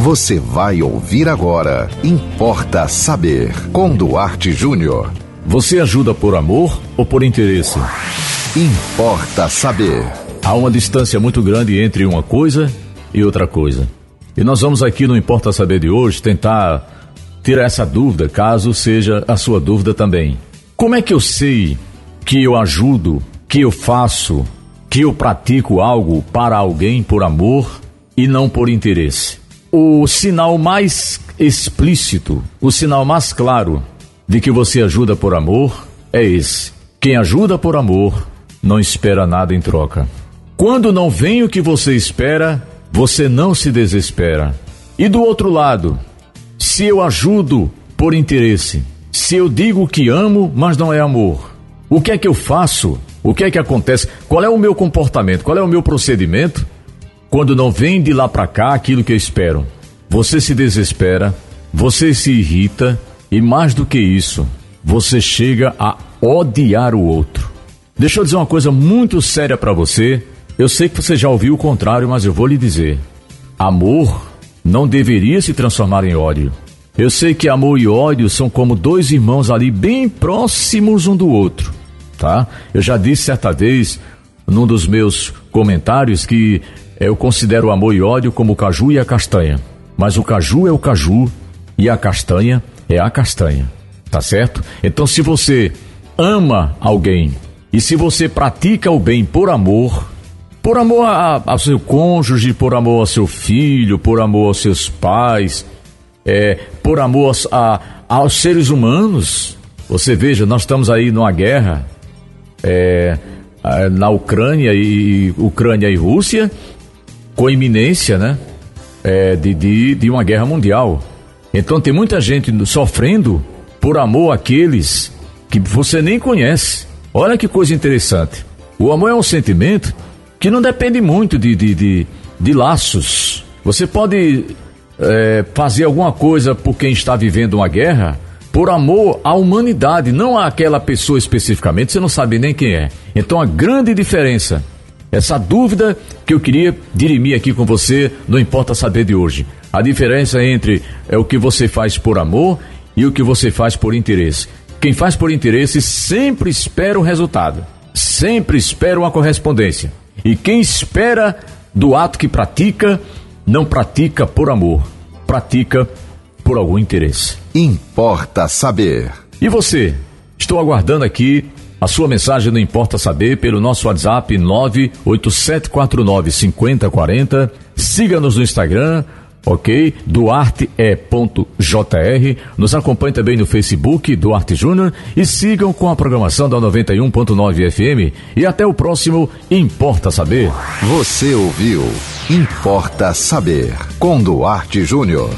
Você vai ouvir agora. Importa saber. Com Duarte Júnior. Você ajuda por amor ou por interesse? Importa saber. Há uma distância muito grande entre uma coisa e outra coisa. E nós vamos aqui no Importa Saber de hoje tentar tirar essa dúvida, caso seja a sua dúvida também. Como é que eu sei que eu ajudo, que eu faço, que eu pratico algo para alguém por amor e não por interesse? O sinal mais explícito, o sinal mais claro de que você ajuda por amor é esse. Quem ajuda por amor não espera nada em troca. Quando não vem o que você espera, você não se desespera. E do outro lado, se eu ajudo por interesse, se eu digo que amo, mas não é amor, o que é que eu faço? O que é que acontece? Qual é o meu comportamento? Qual é o meu procedimento? Quando não vem de lá para cá aquilo que eu espero. Você se desespera, você se irrita e mais do que isso, você chega a odiar o outro. Deixa eu dizer uma coisa muito séria para você eu sei que você já ouviu o contrário, mas eu vou lhe dizer: amor não deveria se transformar em ódio. Eu sei que amor e ódio são como dois irmãos ali bem próximos um do outro, tá? Eu já disse certa vez num dos meus comentários que eu considero o amor e ódio como o caju e a castanha. Mas o caju é o caju e a castanha é a castanha, tá certo? Então se você ama alguém e se você pratica o bem por amor, por amor ao seu cônjuge, por amor ao seu filho, por amor aos seus pais, é, por amor a, aos seres humanos. Você veja, nós estamos aí numa guerra é, na Ucrânia e Ucrânia e Rússia, com iminência, né, é, de, de, de uma guerra mundial. Então tem muita gente sofrendo por amor àqueles que você nem conhece. Olha que coisa interessante. O amor é um sentimento que não depende muito de, de, de, de laços. Você pode é, fazer alguma coisa por quem está vivendo uma guerra por amor à humanidade, não àquela pessoa especificamente, você não sabe nem quem é. Então a grande diferença, essa dúvida que eu queria dirimir aqui com você, não importa saber de hoje. A diferença entre é o que você faz por amor e o que você faz por interesse. Quem faz por interesse sempre espera o resultado, sempre espera uma correspondência. E quem espera do ato que pratica, não pratica por amor, pratica por algum interesse. Importa saber. E você? Estou aguardando aqui a sua mensagem, não importa saber, pelo nosso WhatsApp 98749 5040. Siga-nos no Instagram, ok? Duarte é. Nos acompanhe também no Facebook, Duarte Júnior, e sigam com a programação da 91.9 FM. E até o próximo Importa Saber. Você ouviu Importa Saber, com Duarte Júnior.